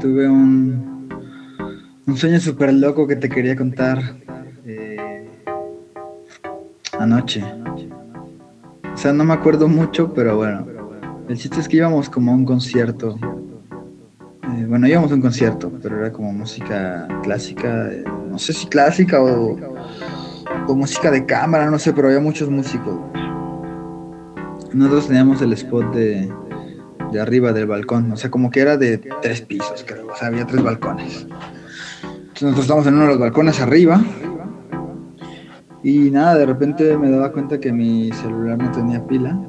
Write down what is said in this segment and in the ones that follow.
Tuve un, un sueño súper loco que te quería contar eh, anoche. O sea, no me acuerdo mucho, pero bueno. El chiste es que íbamos como a un concierto. Eh, bueno, íbamos a un concierto, pero era como música clásica. eh, no sé si clásica o música de cámara, no sé, pero había muchos músicos. Nosotros teníamos el spot de, de arriba del balcón, o sea, como que era de tres pisos, creo, o sea, había tres balcones. Entonces nosotros estábamos en uno de los balcones arriba y nada, de repente me daba cuenta que mi celular no tenía pila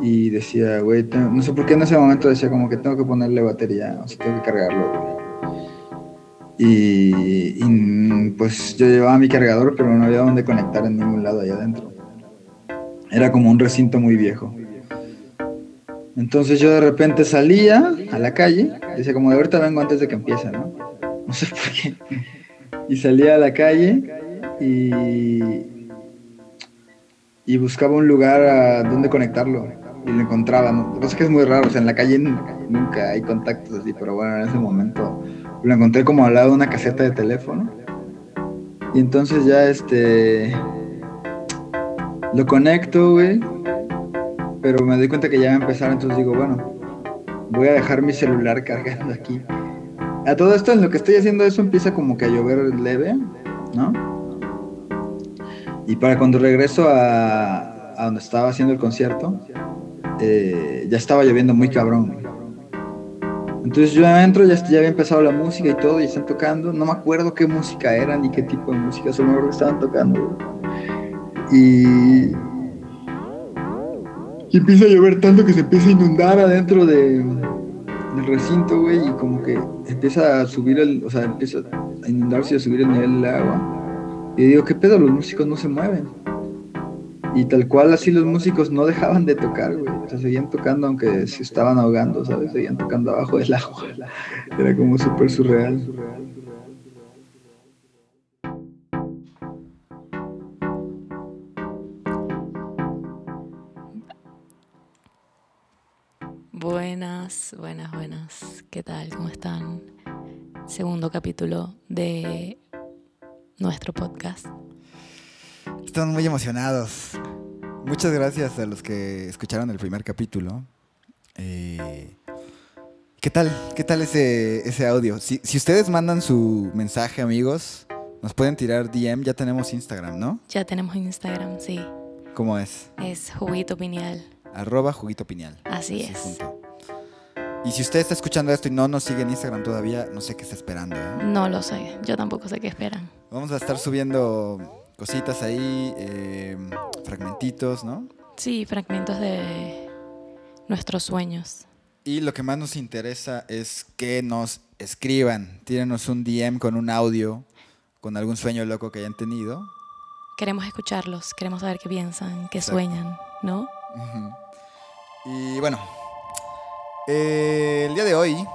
y decía, güey, no sé por qué en ese momento decía como que tengo que ponerle batería, o sea, tengo que cargarlo, güey. Y, y, pues yo llevaba mi cargador, pero no había dónde conectar en ningún lado allá adentro. Era como un recinto muy viejo. Entonces yo de repente salía a la calle, decía como de ahorita vengo antes de que empiece, ¿no? No sé por qué. Y salía a la calle y, y buscaba un lugar donde conectarlo y lo encontraba. ¿no? Lo que pasa es muy raro, o sea, en la calle nunca hay contactos así, pero bueno, en ese momento lo encontré como al lado de una caseta de teléfono. Y entonces ya este lo conecto, güey, pero me doy cuenta que ya va a empezar, entonces digo, bueno, voy a dejar mi celular cargando aquí. A todo esto, en lo que estoy haciendo eso, empieza como que a llover leve, ¿no? Y para cuando regreso a, donde estaba haciendo el concierto, eh, ya estaba lloviendo muy cabrón. Entonces yo entro, ya, ya había empezado la música y todo, y están tocando. No me acuerdo qué música era ni qué tipo de música, solo me acuerdo que estaban tocando. Y y empieza a llover tanto que se empieza a inundar adentro de, del recinto, güey, y como que empieza a subir el, o sea, empieza a inundarse y a subir el nivel del agua. Y digo, ¿qué pedo? Los músicos no se mueven. Y tal cual así los músicos no dejaban de tocar, güey. O sea, seguían tocando aunque se estaban ahogando, ¿sabes? Seguían tocando abajo del agua. Era como súper surreal. Buenas, buenas, buenas. ¿Qué tal? ¿Cómo están? Segundo capítulo de nuestro podcast. Están muy emocionados. Muchas gracias a los que escucharon el primer capítulo. Eh, ¿Qué tal? ¿Qué tal ese, ese audio? Si, si ustedes mandan su mensaje, amigos, nos pueden tirar DM. Ya tenemos Instagram, ¿no? Ya tenemos Instagram, sí. ¿Cómo es? Es Juguito Pineal. Arroba juguito piñal. Así Así es. junto. Y si usted está escuchando esto y no nos sigue en Instagram todavía, no sé qué está esperando. ¿eh? No lo sé, yo tampoco sé qué esperan. Vamos a estar subiendo cositas ahí, eh, fragmentitos, ¿no? Sí, fragmentos de nuestros sueños. Y lo que más nos interesa es que nos escriban, tírenos un DM con un audio, con algún sueño loco que hayan tenido. Queremos escucharlos, queremos saber qué piensan, qué Exacto. sueñan, ¿no? Ujú. Y bueno, eh, el día de hoy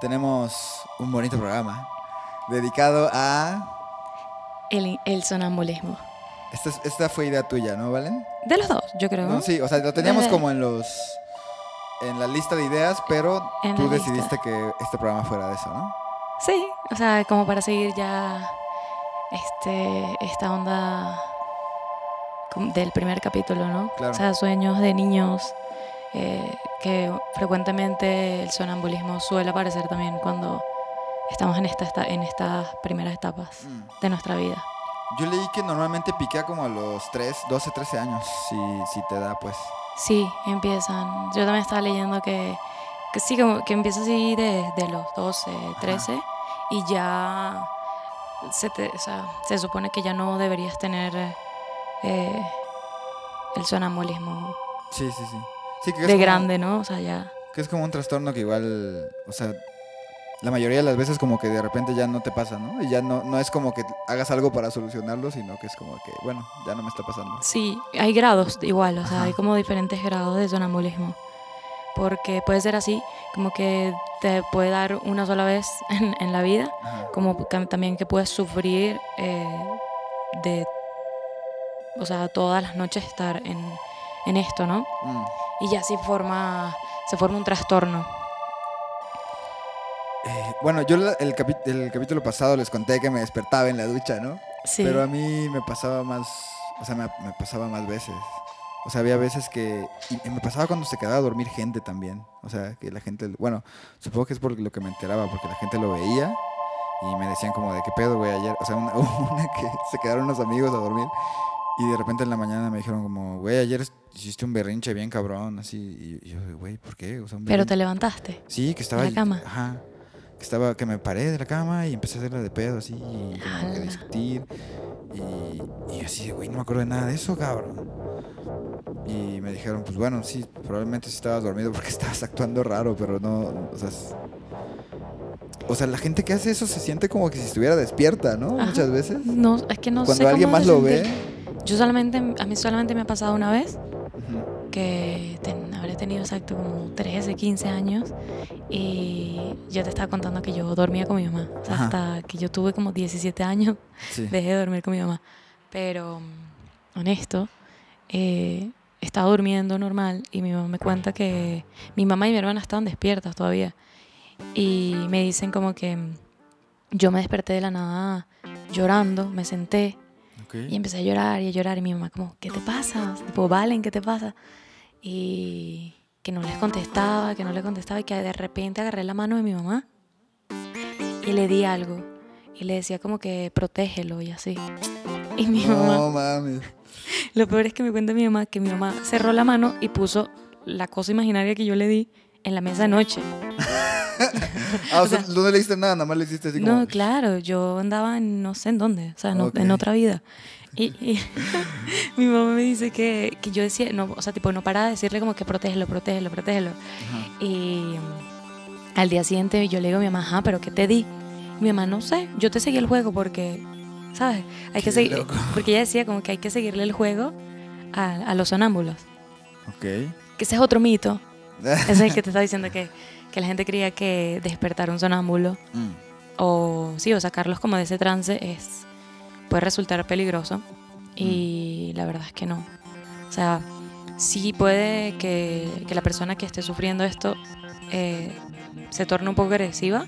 tenemos un bonito programa dedicado a... El, el sonambulismo. Esta, es- esta fue idea tuya, ¿no, Valen? De los dos, yo creo. No, sí, o sea, lo teníamos como en los... En la lista de ideas, pero En tú la lista. decidiste que este programa fuera de eso, ¿no? Sí, o sea, como para seguir ya este, esta onda com- del primer capítulo, ¿no? Claro. O sea, sueños de niños, eh, que frecuentemente el sonambulismo suele aparecer también cuando estamos en, esta, esta- en estas primeras etapas Mm. de nuestra vida. Yo leí que normalmente piquea como a los 3, 12, 13 años, si, si te da, pues. Sí, empiezan. Yo también estaba leyendo que, que sí, como que empieza así de, de los 12, 13 y ya se, te- o sea, se supone que ya no deberías tener eh, el sonambulismo Sí, sí, sí. Sí, que de como- grande, ¿no? O sea, ya... Que es como un trastorno que igual, o sea, la mayoría de las veces como que de repente ya no te pasa, ¿no? Y ya no, no es como que hagas algo para solucionarlo, sino que es como que, bueno, ya no me está pasando. Sí, hay grados igual, o sea, Ajá. hay como diferentes grados de sonambulismo. Porque puede ser así, como que te puede dar una sola vez en, en la vida, Ajá. como que también que puedes sufrir eh, de, o sea, todas las noches estar en, en esto, ¿no? Mm. Y ya así forma, se forma un trastorno. Eh, bueno, yo el, el capítulo pasado les conté que me despertaba en la ducha, ¿no? Sí. Pero a mí me pasaba más, o sea, me, me pasaba más veces. O sea, había veces que... Y me pasaba cuando se quedaba a dormir gente también. O sea, que la gente... Bueno, supongo que es por lo que me enteraba, porque la gente lo veía y me decían como de qué pedo, güey, ayer. O sea, una, una que se quedaron unos amigos a dormir y de repente en la mañana me dijeron como, güey, ayer hiciste un berrinche bien cabrón, así. Y, yo, güey, ¿por qué? O sea, un Pero te levantaste. Sí, que estaba... ¿De la cama? Ajá. Que estaba, que me paré de la cama y empecé a hacerla de pedo así, y como que Ala. discutir. Y, y así, güey, no me acuerdo de nada de eso, cabrón. Y me dijeron, pues bueno, sí, probablemente estabas dormido porque estabas actuando raro, pero no, o sea... O sea, la gente que hace eso se siente como que si estuviera despierta, ¿no? Ajá. Muchas veces. No, es que no sé Cuando alguien cómo más lo sentir. ve. Yo solamente, a mí solamente me ha pasado una vez que ten- habré tenido exacto como 13, 15 años y yo te estaba contando que yo dormía con mi mamá. O sea, Ajá. hasta que yo tuve como 17 años Sí. dejé de dormir con mi mamá. Pero, mm, honesto, eh, estaba durmiendo normal y mi mamá me cuenta que mi mamá y mi hermana estaban despiertas todavía. Y me dicen como que mm, yo me desperté de la nada llorando, me senté Ok. y empecé a llorar y a llorar. Y mi mamá, como, ¿qué te pasa? Tipo, Valen, ¿qué te pasa? Y que no les contestaba, que no le contestaba. Y que de repente agarré la mano de mi mamá y le di algo. Y le decía, como que protégelo y así. Y mi mamá, No mames. lo peor es que me cuenta mi mamá que mi mamá cerró la mano y puso la cosa imaginaria que yo le di en la mesa de noche. Ah, o O sea, sea- no le hiciste nada, nada más le hiciste así como... No, claro, yo andaba en no sé en dónde, o sea, no- en otra vida. Y, y mi mamá me dice que, que yo decía, no, o sea, tipo, no paraba de decirle como que protégelo, protégelo, protégelo. Ajá. Y al día siguiente yo le digo a mi mamá, ajá, pero ¿qué te di? Y mi mamá, no sé, yo te seguí el juego porque, ¿sabes? Hay Qué que seguir, loco. porque ella decía como que hay que seguirle el juego a, a los sonámbulos. Ok. Que ese es otro mito. Ese es el que te está diciendo que, que la gente creía que despertar un sonámbulo Mm. o sí, o sacarlos como de ese trance es puede resultar peligroso y la verdad es que no. O sea, sí puede que, que la persona que esté sufriendo esto eh, se torne un poco agresiva,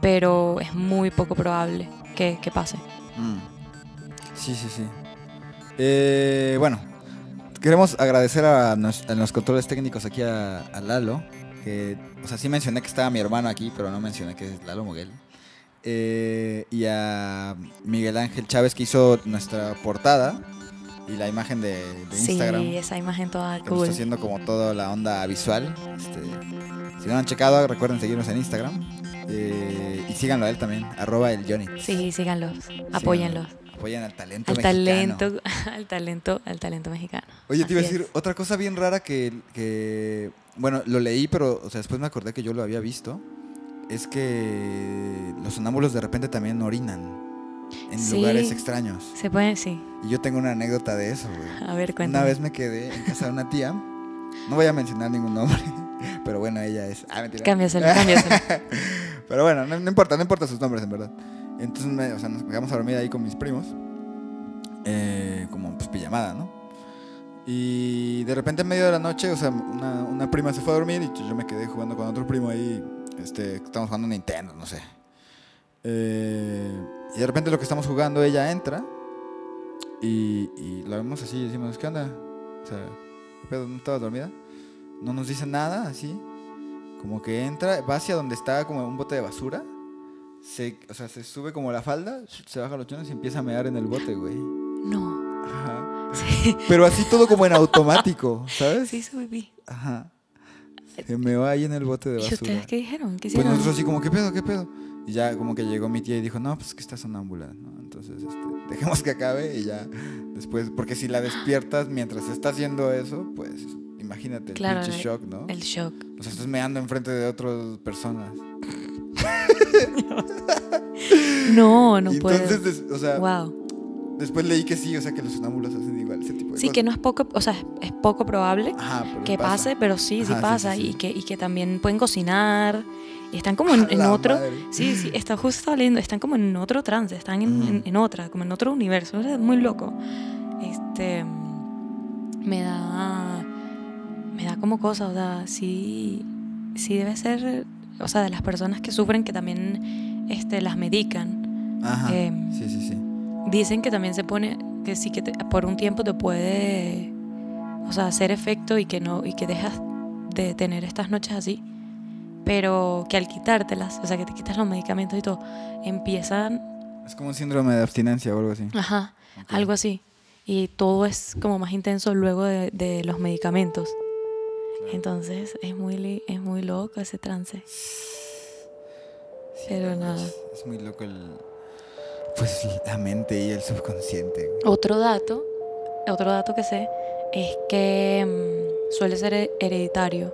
pero es muy poco probable que, que pase. Mm. Sí, sí, sí. Eh, bueno, queremos agradecer a, nos- a los controles técnicos aquí a, a Lalo. Que, o sea, sí mencioné que estaba mi hermano aquí, pero no mencioné que es Lalo Moguel. Eh, y a Miguel Ángel Chávez que hizo nuestra portada y la imagen de, de Instagram. Sí, esa imagen toda que nos cool. está haciendo como toda la onda visual. Este, si no lo han checado, recuerden seguirnos en Instagram. Eh, y síganlo a él también, arroba el Johnny. Sí, síganlos, apóyenlos. Apoyen al talento Al mexicano. talento, al talento, al talento mexicano. Oye, te iba a decir es. otra cosa bien rara que, que, bueno, lo leí, pero o sea, después me acordé que yo lo había visto. Es que los sonámbulos de repente también orinan en Sí. lugares extraños. Se puede, sí. Y yo tengo una anécdota de eso, güey. A ver, cuéntame. Una vez me quedé en casa de una tía. No voy a mencionar ningún nombre, pero bueno, ella es. Ah, mentira. Cámbiaselo, cámbiaselo. Pero bueno, no, no importa, no importa sus nombres en verdad. Entonces, me- o sea, nos quedamos a dormir ahí con mis primos. eh, como pues pijamada, ¿no? Y de repente en medio de la noche, o sea, una, prima se fue a dormir y yo me quedé jugando con otro primo ahí. Este, estamos jugando Nintendo, no sé. Eh, y de repente lo que estamos jugando, ella entra y, y la vemos así y decimos, ¿qué onda? O sea, ¿qué pedo? ¿No estabas dormida? No nos dice nada, así. Como que entra, va hacia donde está como un bote de basura. Se, o sea, se sube como la falda, se baja los chones y empieza a mear en el bote, güey. No. Ajá. Sí, Pero así todo como en automático, ¿sabes? sí, subí. Ajá. Se meó ahí en el bote de ¿Y basura. ustedes qué dijeron? ¿Qué Pues nosotros así como, ¿qué pedo, qué pedo? Y ya como que llegó mi tía y dijo, no, pues que está sonámbula, ¿no? Entonces, este, dejemos que acabe y ya después, porque si la despiertas mientras está haciendo eso, pues imagínate el Claro, pinche el- shock, ¿no? El shock. O sea, estás meando enfrente de otras personas. No, no puedo. entonces, des- o sea, Wow. después leí que sí, o sea, que los sonámbulos hacen igual ese tipo de Sí, cosas. que no es poco, o sea, es, poco probable Ajá, que pasa. pase, pero sí, sí Ajá, sí, pasa. sí, sí. Y, que, y que también pueden cocinar. Y están como en, en otro. madre. Sí, sí, está justo estaba leyendo, están como en otro trance, están en, en- en otra, como en otro universo. Es muy loco. Este. Me da. Me da como cosa, o sea, sí. Sí debe ser. O sea, de las personas que sufren que también este, las medican. Ajá. Em, sí, sí, sí. Dicen que también se pone, que sí que te- por un tiempo te puede, o sea, hacer efecto y que no, y que dejas de tener estas noches así, pero que al quitártelas, o sea, que te quitas los medicamentos y todo, empiezan, Es como un síndrome de abstinencia o algo así. ajá, Ok. algo así, y todo es como más intenso luego de, de los medicamentos. Entonces es muy, es muy loco ese trance. Sí, pero no, nada. Es, es muy loco el. Pues la mente y el subconsciente. Otro dato, otro dato que sé es que mm, suele ser he- hereditario.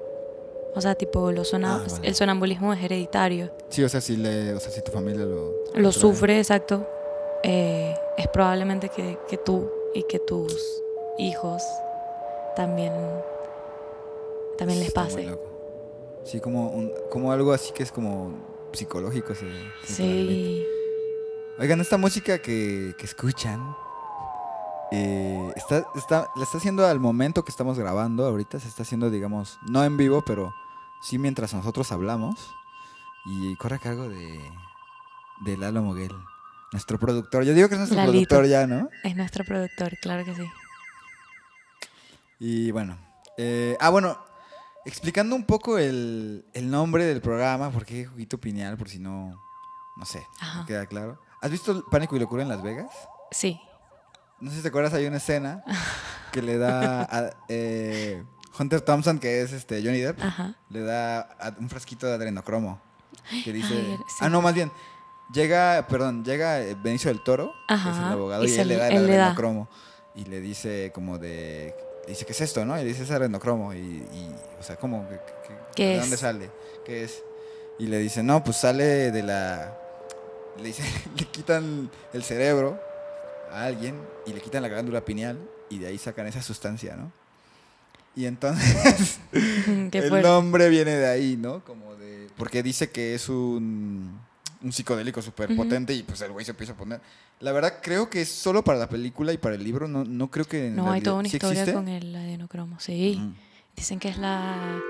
O sea, tipo, los sona- Ah, vale. el sonambulismo es hereditario. Sí, o sea, si, le, o sea, si tu familia lo. Lo trae. sufre, exacto. eh, es probablemente que, que tú y que tus hijos también, también les muy pase. loco. Sí, como, un, como algo así que es como psicológico. Se, se transmite. Sí. Oigan, esta música que, que escuchan. eh, está, está, la está haciendo al momento que estamos grabando ahorita. Se está haciendo, digamos, no en vivo, pero sí mientras nosotros hablamos. Y corre a cargo de, de Lalo Moguel, nuestro productor. Yo digo que es nuestro Lalito. productor ya, ¿no? Es nuestro productor, claro que sí. Y bueno. eh, ah, bueno. Explicando un poco el, el nombre del programa, porque Juguito Pineal, por si no. No sé, no queda claro. ¿Has visto el Pánico y Locura en Las Vegas? Sí. No sé si te acuerdas, hay una escena que le da a eh, Hunter Thompson, que es este Johnny Depp, Ajá. le da un frasquito de adrenocromo. Que dice. Ay, sí. Ah, no, más bien. Llega, perdón, llega eh, Benicio del Toro, que es el abogado, y él le le- da el le da. adrenocromo. Y le dice como de. Dice, ¿qué es esto, no? Y le dice, es adrenocromo. Y, y, o sea, ¿cómo? ¿Qué, qué- ¿Qué ¿De es? dónde sale? ¿Qué es? Y le dice, no, pues sale de la. Le dice, le quitan el cerebro a alguien y le quitan la glándula pineal y de ahí sacan esa sustancia, ¿no? Y entonces Qué el nombre viene de ahí, ¿no? Como de. Porque dice que es un, un psicodélico súper potente y pues el güey se empieza a poner. La verdad, creo que es solo para la película y para el libro. No, no creo que. en No, hay toda una ¿sí historia existe? con el adenocromo. Sí. Dicen que es la,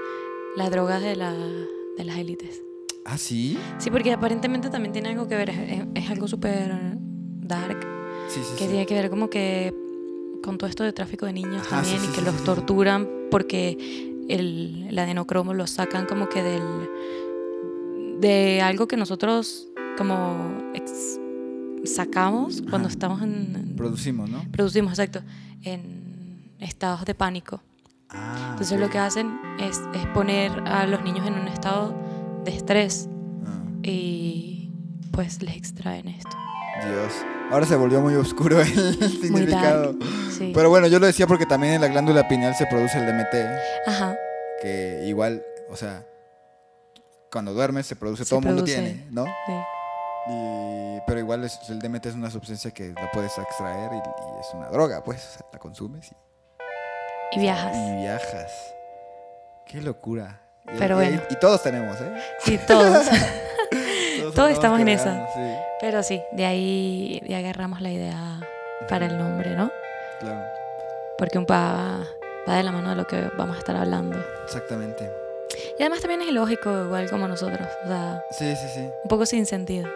la droga de, la, de las élites. Ah, sí. Sí, porque aparentemente también tiene algo que ver, es, algo súper dark, Sí, sí, que tiene que ver como que con todo esto de tráfico de niños Ajá, también y que los torturan porque el, el adenocromo lo sacan como que del de algo que nosotros como ex- sacamos cuando Ajá. estamos en, en- Producimos, ¿no? producimos, exacto, en estados de pánico. Ah, Entonces ok. lo que hacen es, es poner a los niños en un estado de estrés Ah, y pues les extraen esto. Dios. Ahora se volvió muy oscuro el Muy significado. dark. Sí. Pero bueno, yo lo decía porque también en la glándula pineal se produce el DMT, Ajá. que igual, o sea, cuando duermes se produce, Se todo el mundo tiene, ¿no? sí. Y- pero igual es- el DMT es una sustancia que la puedes extraer y, y es una droga, pues, o sea, la consumes y, Y viajas. y viajas. Qué locura. Pero bueno. Y, todos tenemos, ¿eh? Sí, todos. Todos, Todos estamos en Sí, Pero sí, de ahí, de ahí agarramos la idea para el nombre, ¿no? claro, Porque un pa va de la mano de lo que vamos a estar hablando. exactamente. Y además también es ilógico, igual como nosotros. O sea, Sí, sí, sí. un poco sin sentido.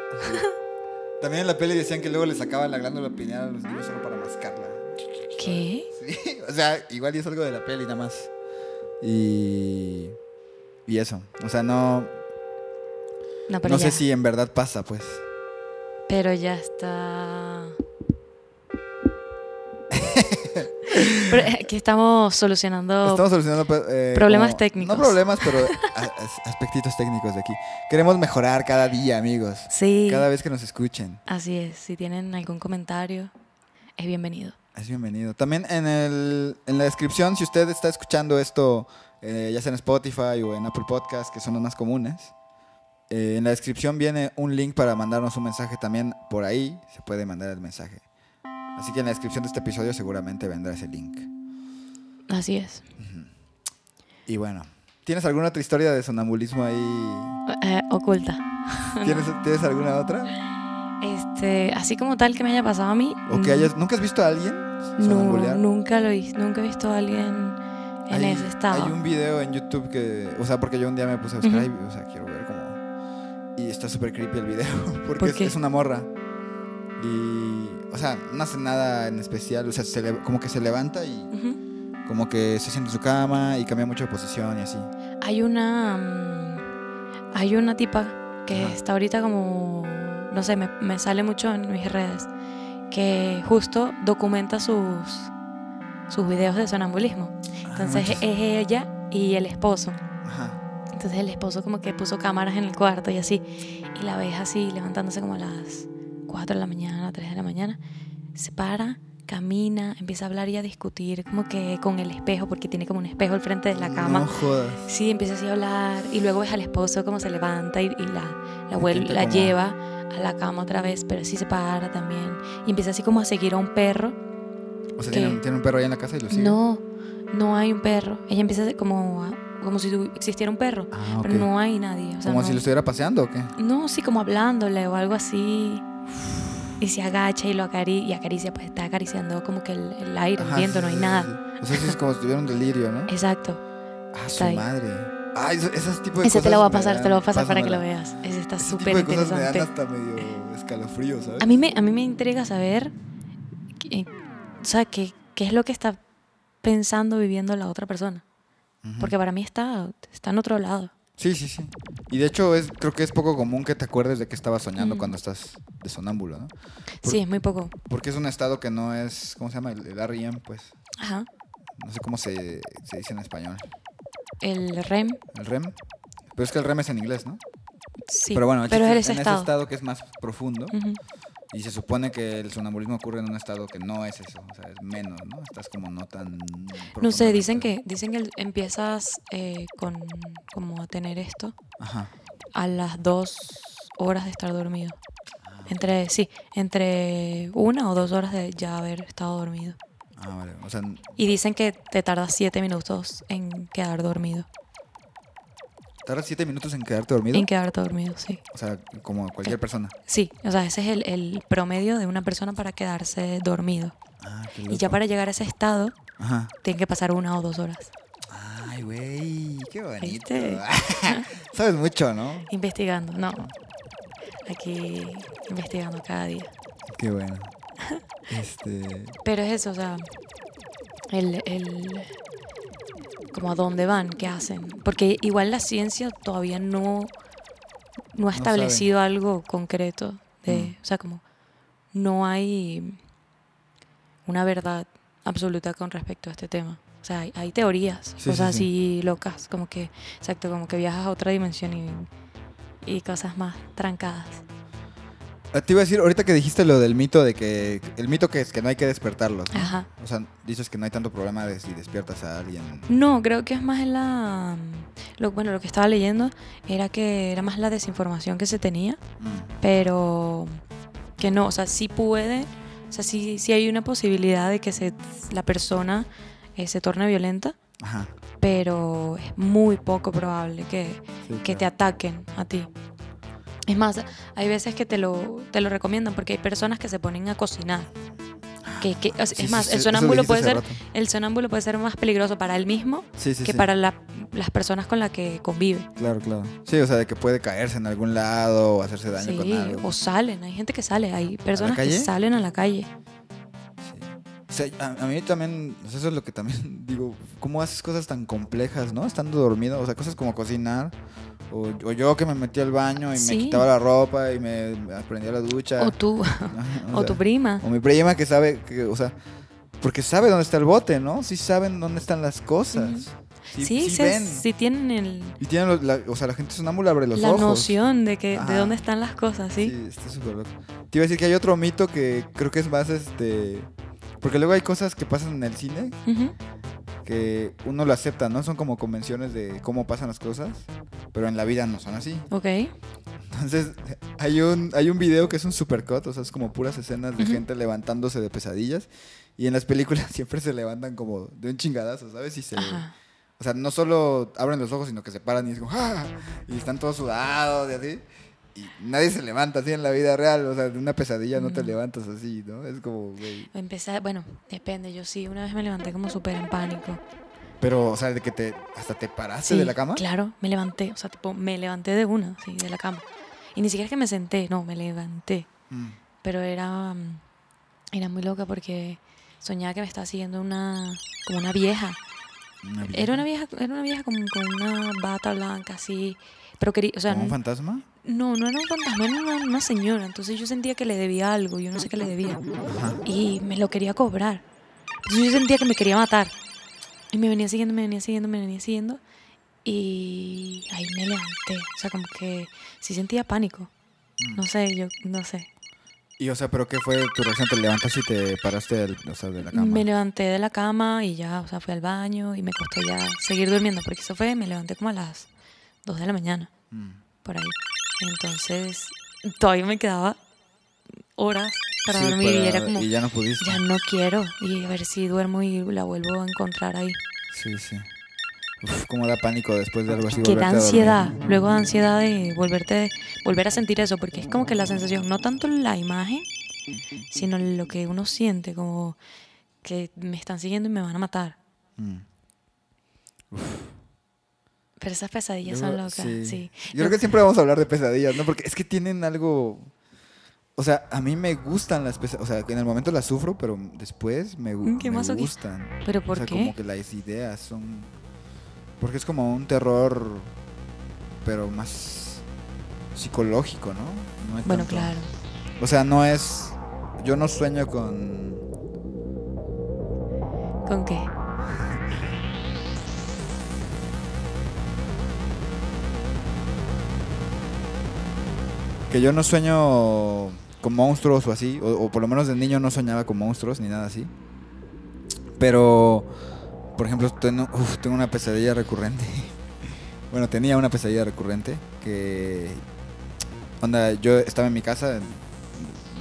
También en la peli decían que luego le sacaban la glándula pineal a los niños solo para mascarla. ¿Qué? Sí, o sea, igual y es algo de la peli nada más. Y. Y eso. O sea, no. No, pero no ya. sé si en verdad pasa, pues. Pero ya está. Pero eh, aquí estamos solucionando. Estamos solucionando pe- eh, Problemas como- técnicos. No problemas, pero aspectitos técnicos de aquí. Queremos mejorar cada día, amigos. Sí, Cada vez que nos escuchen. así es. Si tienen algún comentario, es bienvenido. Es bienvenido. También en, el, en la descripción, si usted está escuchando esto, eh, ya sea en Spotify o en Apple Podcast, que son los más comunes, eh, en la descripción viene un link para mandarnos un mensaje también. Por ahí se puede mandar el mensaje. Así que en la descripción de este episodio seguramente vendrá ese link. Así es. Y bueno, ¿tienes alguna otra historia de sonambulismo ahí? Eh, oculta. ¿Tienes, ¿tienes alguna otra? Este, así como tal que me haya pasado a mí. ¿O que hayas, ¿Nunca has visto a alguien No, sonambulear? nunca lo he nunca he visto a alguien en Hay- ese estado. Hay un video en YouTube que, o sea, porque yo un día me puse a buscar, Ujú. ahí, o sea, quiero ver cómo. Y está súper creepy el video, porque ¿Por es, es una morra. Y, o sea, no hace nada en especial, o sea, se le- como que se levanta y como que se siente en su cama y cambia mucho de posición y así. Hay una mm, hay una tipa que Ajá. está ahorita como no sé, me, me sale mucho en mis redes que justo documenta sus sus videos de sonambulismo. Ah, Entonces es ella y el esposo. Ajá. Entonces el esposo como que puso cámaras en el cuarto y así. Y la ves así levantándose como a las 4 de la mañana, 3 de la mañana. Se para, camina, empieza a hablar y a discutir como que con el espejo, porque tiene como un espejo al frente de la cama. No jodas. Sí, empieza así a hablar y luego ves al esposo como se levanta y, y la, la, la como- lleva a la cama otra vez, pero sí se para también. Y empieza así como a seguir a un perro. O sea, ¿Qué? tiene, tiene un perro ahí en la casa y lo sigue. No, no hay un perro. Ella empieza como, a- como si existiera un perro, Ah, ok. pero no hay nadie. O sea, Como no- si lo estuviera paseando o qué. No, sí, como hablándole o algo así. Y se agacha y lo acaricia, y acaricia, pues está acariciando como que el, el aire, el Ajá, viento, sí, no hay sí, nada. sí. O sea, es como si tuviera un delirio, ¿no? Exacto. Ah, su madre. Ah, eso- esos tipos de Ese cosas. te lo voy a pasar, dan- te lo voy a pasar para que lo pásamela. veas. Ese está súper de cosas me dan interesante. hasta medio escalofrío, ¿sabes? A mí me, a mí me intriga saber, que- o sea, qué, qué es lo que está pensando, viviendo la otra persona. Ujú. Porque para mí está, está en otro lado. Sí, sí, sí. Y de hecho es, creo que es poco común que te acuerdes de que estabas soñando Mm. cuando estás de sonámbulo, ¿no? Por- Sí, es muy poco. Porque es un estado que no es, ¿cómo se llama? El, el REM, pues. Ajá. No sé cómo se, se dice en español. El REM, El REM. Pero es que el REM es en inglés, ¿no? sí. Pero bueno, pero es ese en estado. ese estado que es más profundo. Ujú. Y se supone que el sonambulismo ocurre en un estado que no es eso. O sea, es menos, ¿no? Estás como no tan... No sé, dicen que, dicen que empiezas eh, con como a tener esto Ajá. a las dos horas de estar dormido. Ah, Entre, sí, entre una o dos horas de ya haber estado dormido. Ah, vale. O sea, Y dicen que te tardas siete minutos en quedar dormido. Tardas siete minutos en quedarte dormido. En quedarte dormido, sí. O sea, como cualquier persona. Sí, o sea, ese es el, el promedio de una persona para quedarse dormido. Ah, qué Y ya loco. para llegar a ese estado, Ajá. tienen que pasar una o dos horas. Ay, güey, qué bonito. Sabes mucho, ¿no? Investigando, no. Aquí investigando cada día. Qué bueno. Este, Pero es eso, o sea, el, el como a dónde van, qué hacen. Porque igual la ciencia todavía no, no ha establecido algo concreto. De, Mm. O sea, como no hay una verdad absoluta con respecto a este tema. O sea, hay, hay teorías, Sí, cosas sí, sí. así locas, como que, exacto, como que viajas a otra dimensión y, y cosas más trancadas. Ah, te iba a decir, ahorita que dijiste lo del mito de que. El mito que es que no hay que despertarlos. ¿no? Ajá. O sea, dices que no hay tanto problema de si despiertas a alguien. No, creo que es más en la... Lo, bueno, lo que estaba leyendo era que era más la desinformación que se tenía, Mm. pero que no, o sea, sí puede, o sea, sí, sí hay una posibilidad de que se, la persona eh, se torne violenta, Ajá. pero es muy poco probable que, sí, que te claro. ataquen a ti. Es más, hay veces que te lo, te lo recomiendan porque hay personas que se ponen a cocinar. Que, que- es sí, más, sí, el sonámbulo puede ser rato. el sonámbulo puede ser más peligroso para él mismo Sí, que para la- las personas con las que convive. Claro, claro. Sí, o sea, de que puede caerse en algún lado o hacerse daño con algo. o salen, hay gente que sale, hay personas que salen a la calle. Sea, a, a mí también, eso es lo que también digo, ¿cómo haces cosas tan complejas, no? Estando dormido, o sea, cosas como cocinar, o, o yo que me metí al baño y me quitaba la ropa y me, me prendía la ducha. O tú, o, o tu prima. o mi prima que sabe que, o sea, Porque sabe dónde está el bote, ¿no? Sí saben dónde están las cosas. Sí, Sí, sí sí, ven. sí tienen el, Y tienen los, la- o sea, la gente sonámbula abre los la ojos. noción de que Ajá. de dónde están las cosas, ¿sí? Sí, está súper loco. Te iba a decir que hay otro mito que creo que es más este. Porque luego hay cosas que pasan en el cine que uno lo acepta, ¿no? Son como convenciones de cómo pasan las cosas, pero en la vida no son así. Ok. Entonces, hay un, hay un video que es un supercut, o sea, es como puras escenas de gente levantándose de pesadillas. Y en las películas siempre se levantan como de un chingadazo, ¿sabes? Y se. Ajá. O sea, no solo abren los ojos, sino que se paran y es como, ¡ah! Y están todos sudados y así. Y nadie se levanta así en la vida real. O sea, de una pesadilla no te levantas así, ¿no? Es como, güey. Empecé, bueno, depende, yo sí, una vez me levanté como súper en pánico. Pero, o sea, de que te. Hasta te paraste Sí, de la cama. Claro, me levanté, o sea, tipo, me levanté de una, sí, de la cama. Y ni siquiera es que me senté, no, me levanté. Mm. Pero era, mm, era muy loca porque soñaba que me estaba siguiendo una, como una vieja. Una vieja. Era una vieja, era una vieja con, con una bata blanca así. Pero quería, o sea, ¿Como un fantasma? no, no era un fantasma, era una, una señora. Entonces yo sentía que le debía algo, yo no sé qué le debía. Ajá. Y me lo quería cobrar. Entonces yo sentía que me quería matar. Y me venía siguiendo, me venía siguiendo, me venía siguiendo. Y ahí me levanté. O sea, como que sí sentía pánico. Mm. No sé, yo no sé. Y, o sea, ¿pero qué fue tu reacción? ¿Te levantaste y te paraste del- o sea, de la cama? Me levanté de la cama y ya, o sea, fui al baño y me costó ya seguir durmiendo. Porque eso fue, me levanté como a las 2 de la mañana, Mm. por ahí. Entonces, todavía me quedaba horas para Sí, dormir y para- era como, Y ya no pudiste. ya no quiero. Y a ver si duermo y la vuelvo a encontrar ahí. Sí, sí. Uf, cómo da pánico después de algo así. que da ansiedad, luego da ansiedad de volverte, volver a sentir eso, porque es como que la sensación, no tanto la imagen, sino lo que uno siente, como que me están siguiendo y me van a matar. Mm. Pero esas pesadillas son locas, sí. sí. Yo creo que siempre vamos a hablar de pesadillas, ¿no? Porque es que tienen algo... O sea, a mí me gustan las pesadillas. O sea, en el momento las sufro, pero después me, Mm, qué me gustan. ¿Pero o por sea, qué? como que las ideas son... Porque es como un terror, pero más psicológico, ¿no? No Bueno, tanto- claro. O sea, no es... Yo no sueño con... ¿Con qué? Que yo no sueño con monstruos o así, o, o por lo menos de niño no soñaba con monstruos ni nada así. Pero, por ejemplo, tengo, uf, tengo una pesadilla recurrente. bueno, tenía una pesadilla recurrente que... Onda, yo estaba en mi casa,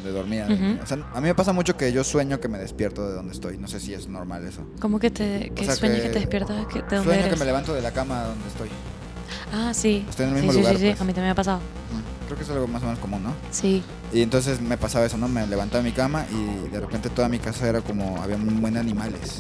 de dormía. Ujú. O sea, a mí me pasa mucho que yo sueño que me despierto de donde estoy. No sé si es normal eso. ¿Cómo que te que sea, sueñas que, que te despiertas? que- ¿De dónde Sueño eres? que me levanto de la cama donde estoy. Ah, sí. Estoy en el sí, mismo sí, lugar, sí, sí, pues. a mí también me ha pasado. Mm, Creo que es algo más o menos común, ¿no? Sí. Y entonces me pasaba eso, ¿no? Me levantaba de mi cama y de repente toda mi casa era como, había un buen animales.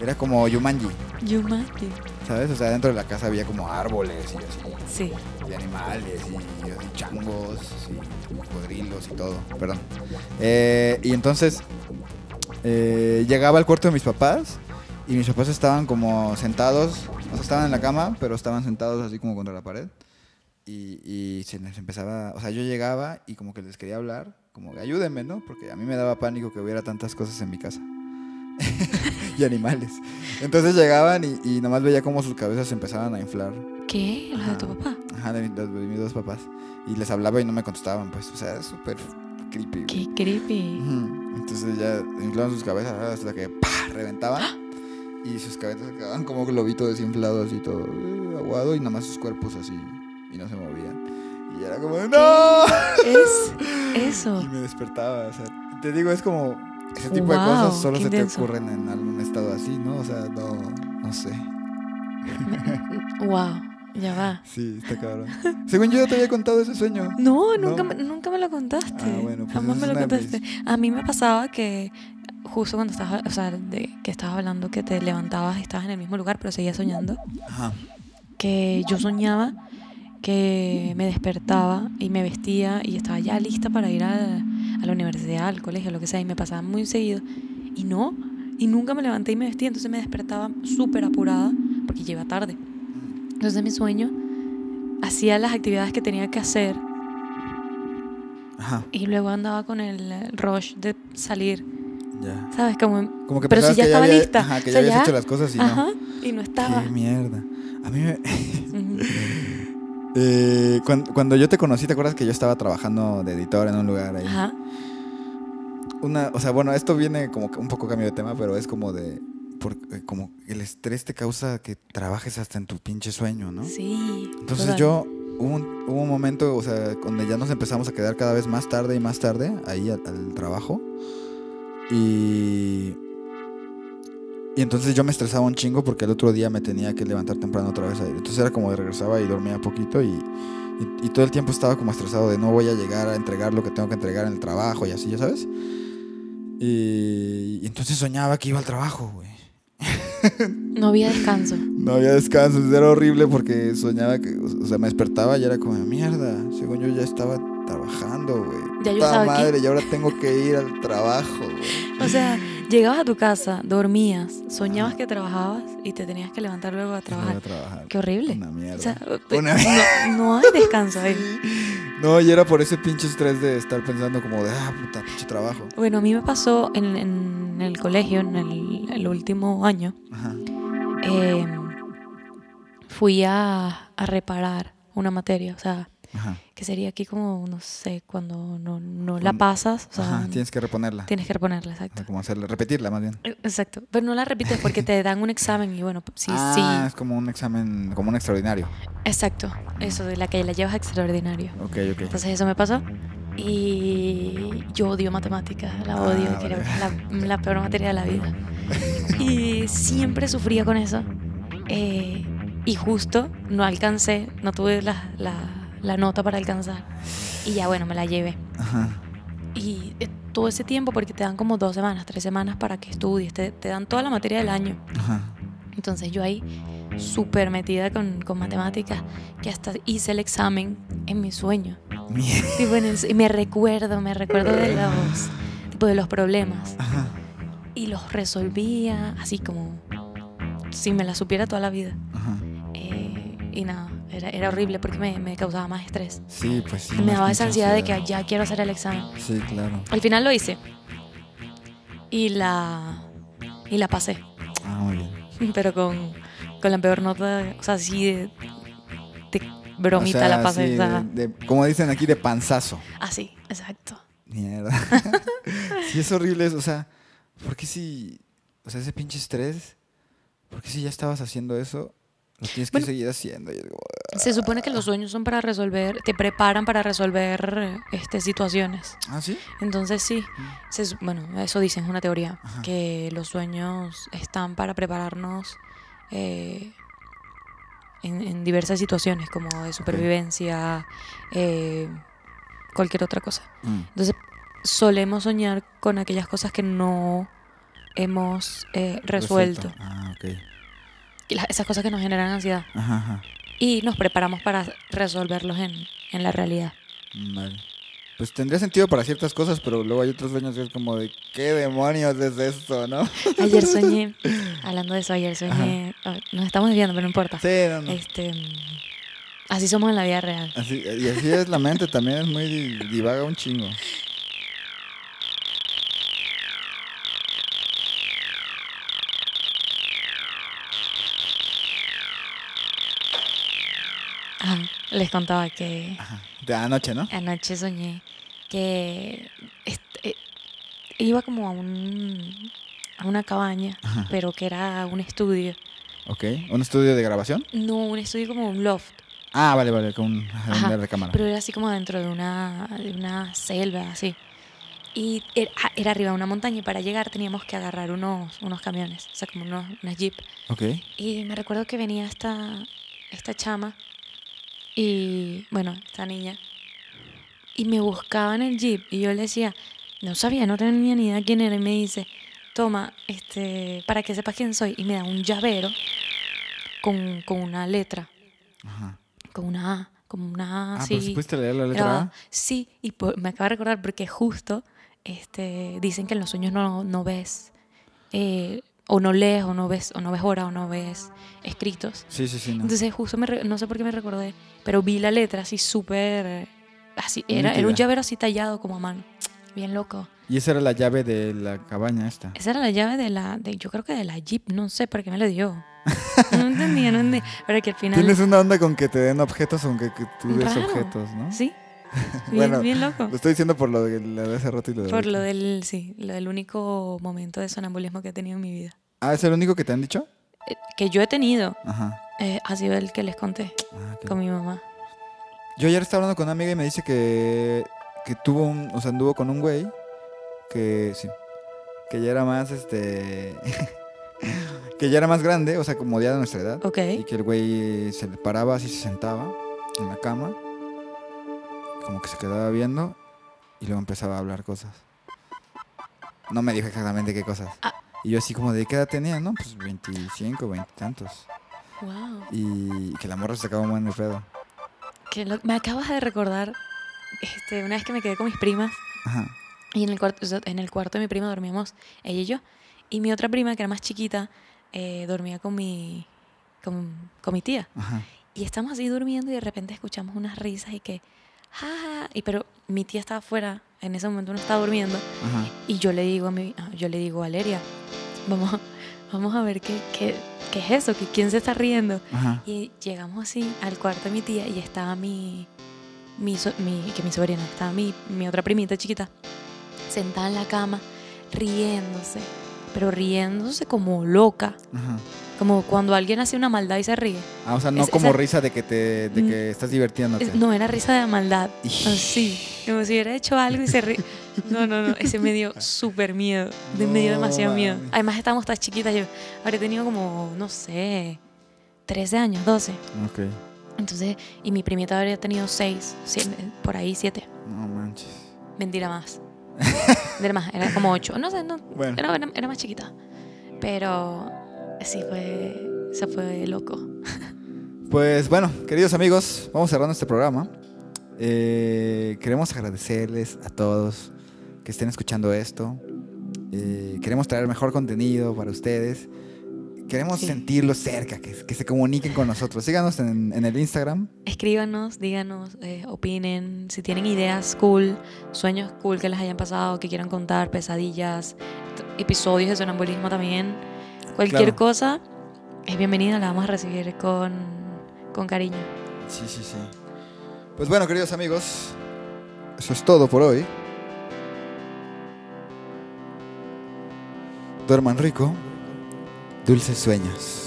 Era como Yumanji, Yumati. ¿sabes? O sea, dentro de la casa había como árboles y así, Sí. y animales y, así changos y cocodrilos y todo, perdón. Eh, y entonces eh, llegaba al cuarto de mis papás y mis papás estaban como sentados, o sea, estaban en la cama, pero estaban sentados así como contra la pared. Y, y se les empezaba, o sea, yo llegaba y como que les quería hablar, como ayúdenme, ¿no? Porque a mí me daba pánico que hubiera tantas cosas en mi casa. y animales. Entonces llegaban y, y nomás veía como sus cabezas se empezaban a inflar. ¿Qué? ¿Los de tu papá? Ajá, de, mi- de mis dos papás. Y les hablaba y no me contestaban, pues. O sea, súper creepy. Qué creepy. Entonces ya inflaban sus cabezas hasta que ¡pah! reventaban. Y sus cabezas quedaban como globito desinflado, así todo eh, aguado. Y nada más sus cuerpos así. Y no se movían. Y era como, ¡No! Es eso. Y me despertaba. O sea, te digo, es como. Ese tipo de Wow, cosas solo se te ocurren en algún estado así, ¿no? O sea, no. No sé. Wow, ya va. Sí, está cabrón. Según yo, te había contado ese sueño. No, nunca, No. Nunca me lo contaste. Ah, bueno, pues Jamás me lo de contaste. A mí me pasaba que justo cuando estabas, o sea, de, que estabas hablando que te levantabas y estabas en el mismo lugar, pero seguías soñando, Ajá. que yo soñaba que me despertaba y me vestía y estaba ya lista para ir a, a la universidad, al colegio, lo que sea, y me pasaba muy seguido. Y no, y nunca me levanté y me vestí, entonces me despertaba súper apurada porque lleva tarde. Entonces en mi sueño hacía las actividades que tenía que hacer Ajá. y luego andaba con el rush de salir Ya. ¿Sabes? Como, Como que pero si ya estaba lista. Ajá, que ya habías hecho las cosas y ajá, no. y no estaba. Qué mierda. A mí me... eh, cuando, cuando, yo te conocí, ¿te acuerdas que yo estaba trabajando de editor en un lugar ahí? Ajá. Una, o sea, bueno, esto viene como un poco cambio de tema, pero es como de... Porque como el estrés te causa que trabajes hasta en tu pinche sueño, ¿no? Sí. Entonces yo hubo un, hubo un, momento, o sea, donde ya nos empezamos a quedar cada vez más tarde y más tarde ahí al, al trabajo. Y, y entonces yo me estresaba un chingo porque el otro día me tenía que levantar temprano otra vez a ir. Entonces era como de regresaba y dormía poquito y, y, y, todo el tiempo estaba como estresado de no voy a llegar a entregar lo que tengo que entregar en el trabajo y así, ya sabes. Y, y entonces soñaba que iba al trabajo, güey. No había descanso. No había descanso, era horrible porque soñaba que, o sea, me despertaba y era como, mierda, según yo ya estaba trabajando, güey. Ya yo estaba madre, aquí. y ahora tengo que ir al trabajo, güey. O sea, llegabas a tu casa, dormías, soñabas que trabajabas y te tenías que levantar luego a trabajar. A trabajar. Qué horrible. Una mierda. O sea, Una no, no, hay descanso ahí. No, y era por ese pinche estrés de estar pensando como de, ah, puta, pinche trabajo. Bueno, a mí me pasó en, en el colegio, en el, el último año. Ajá. Eh, fui a, a reparar una materia, o sea, Ajá. que sería aquí como, no sé, cuando no, no la pasas, o sea, Ajá, tienes que reponerla. tienes que reponerla, exacto. Como hacerla, repetirla más bien. Exacto, pero no la repites porque te dan un examen y bueno, sí, ah, sí. es como un examen, como un extraordinario. Exacto, eso de la que la llevas extraordinario. Ok, ok. Entonces eso me pasó y yo odio matemáticas, la odio, Ah, era vale. la, la peor materia de la vida. Y siempre sufría con eso. Eh, y justo no alcancé, no tuve la, la, la nota para alcanzar. Y ya bueno, me la llevé. Ajá. Y eh, todo ese tiempo, porque te dan como dos semanas, tres semanas para que estudies, te, te dan toda la materia del año. Ajá. Entonces yo ahí súper metida con, con matemáticas, que hasta hice el examen en mi sueño. En el- y me recuerdo, me recuerdo de los, tipo, de los problemas. Ajá. Y los resolvía así como si me la supiera toda la vida. Ajá. Eh, y nada, era, era horrible porque me, me causaba más estrés. Sí, pues sí. me daba esa ansiedad de que ya quiero hacer el examen. Sí, claro. Al final lo hice. Y la, y la pasé. Ah, muy bien. Pero con, con la peor nota, o sea, así de, de bromita O sea, la pasé. sí, o sea, de- de- como dicen aquí, de panzazo. así, exacto. Mierda. sí, es horrible eso. O sea, ¿por qué si. O sea, ese pinche estrés. ¿Por qué si ya estabas haciendo eso? Lo tienes que Bueno. seguir haciendo. Y digo, Se supone que los sueños son para resolver, te preparan para resolver este, situaciones. ah, sí. Entonces sí, se su- bueno, eso dicen, es una teoría, Ajá. que los sueños están para prepararnos eh, en, en diversas situaciones, como de supervivencia, eh, cualquier otra cosa. Mm. Entonces solemos soñar con aquellas cosas que no hemos eh, resuelto, Ah, ok. y las- esas cosas que nos generan ansiedad, Ajá, ajá. Y nos preparamos para resolverlos en, en la realidad. Vale. Pues tendría sentido para ciertas cosas, pero luego hay otros sueños que es como de, ¿qué demonios es esto, no? Ayer soñé, hablando de eso, ayer soñé, ah, nos estamos desviando, pero no importa. Sí, no, no. Este, así somos en la vida real. Así, y así es la mente, también es muy di- divaga un chingo. Les contaba que Ajá. De anoche, ¿no? anoche soñé que est- eh, iba como a un a una cabaña, Ajá. pero que era un estudio. Ok. ¿Un estudio de grabación? No, un estudio como un loft, Ah, vale, vale, con un Ajá, de recámara. pero era así como dentro de una, de una selva, así. Y era, ah, era arriba de una montaña y para llegar teníamos que agarrar unos, unos camiones, o sea, como unos, unas jeep. Ok. Y me recuerdo que venía esta, esta chama y, bueno, esta niña, y me buscaba en el jeep y yo le decía, no sabía, no tenía ni idea quién era, y me dice, toma, este, para que sepas quién soy, y me da un llavero con, con una letra, Ajá. con una A, como una A, Ah, pudiste leer la letra. A. Sí, y por- me acabo de recordar porque justo este, dicen que en los sueños no, no ves, eh, o no lees, o no ves, o no ves hora, o no ves escritos. Sí, sí, sí. No. Entonces justo me, re- no sé por qué me recordé, pero vi la letra así súper, así, era, era un llavero así tallado como a mano. bien loco. Y esa era la llave de la cabaña esta. Esa era la llave de la, de, yo creo que de la Jeep, no sé por qué me lo dio. No entendía, no entendía. Pero que al final. Tienes una onda con que te den objetos aunque que tú des objetos, ¿no? Sí. Bien, Bueno, bien loco. Lo estoy diciendo por lo de, de hace rato y lo de Por lo del, sí, lo del único momento de sonambulismo que he tenido en mi vida. Ah, ¿es el único que te han dicho? Eh, que yo he tenido, Ajá. eh, ha sido el que les conté Ah, con mi mamá. Yo ayer estaba hablando con una amiga y me dice que, que tuvo un, o sea, anduvo con un güey que sí, que ya era más, este, que ya era más grande, o sea, como ya de nuestra edad. Ok. Y que el güey se le paraba así, se sentaba en la cama, como que se quedaba viendo y luego empezaba a hablar cosas. No me dijo exactamente qué cosas. Ah. Y yo así como de qué edad tenía, ¿no? Pues 25, 20 y tantos. Wow. Y que la morra se sacaba un buen pedo. Que lo- me acabas de recordar este, una vez que me quedé con mis primas Ajá. y en el, cuarto, en el cuarto de mi prima dormíamos ella y yo. Y mi otra prima, que era más chiquita, eh, dormía con mi, con, con mi tía. Ajá. Y estamos así durmiendo y de repente escuchamos unas risas y que, ja, ja", y pero mi tía estaba afuera, en ese momento no estaba durmiendo, Ajá. y yo le digo a mi, ah, yo le digo, Valeria, vamos, vamos a ver qué, qué, qué es eso, que quién se está riendo. Ajá. Y llegamos así al cuarto de mi tía y estaba mi, mi, mi- que mi sobrina, estaba mi, mi otra primita chiquita, sentada en la cama, riéndose, pero riéndose como loca, Ajá. Como cuando alguien hace una maldad y se ríe. Ah, o sea, no Es- como esa- risa de que te de Mm. que estás divirtiéndote. No, era risa de maldad. Así, como si hubiera hecho algo y se ríe. No, no, no, ese me dio súper miedo. De me dio No, demasiado miedo. Además, estábamos tan chiquitas. Yo habría tenido como, no sé, 13 años, 12. Ok. Entonces, y mi primita habría tenido 6, por ahí 7. No manches. Mentira más. Era más, era como 8. No sé, no, Bueno. era, era- era más chiquita. Pero sí fue, se fue loco. Pues bueno, queridos amigos, vamos cerrando este programa. Eh, queremos agradecerles a todos que estén escuchando esto. Eh, queremos traer mejor contenido para ustedes. Queremos Sí. sentirlos cerca, que, que se comuniquen con nosotros. Síganos en, en el Instagram. Escríbanos, díganos, eh, opinen, si tienen ideas cool, sueños cool que les hayan pasado, que quieran contar, pesadillas, episodios de sonambulismo también. Cualquier Claro. cosa es bienvenida, la vamos a recibir con, con cariño. Sí, sí, sí. Pues bueno, queridos amigos, eso es todo por hoy. Duerman rico, dulces sueños.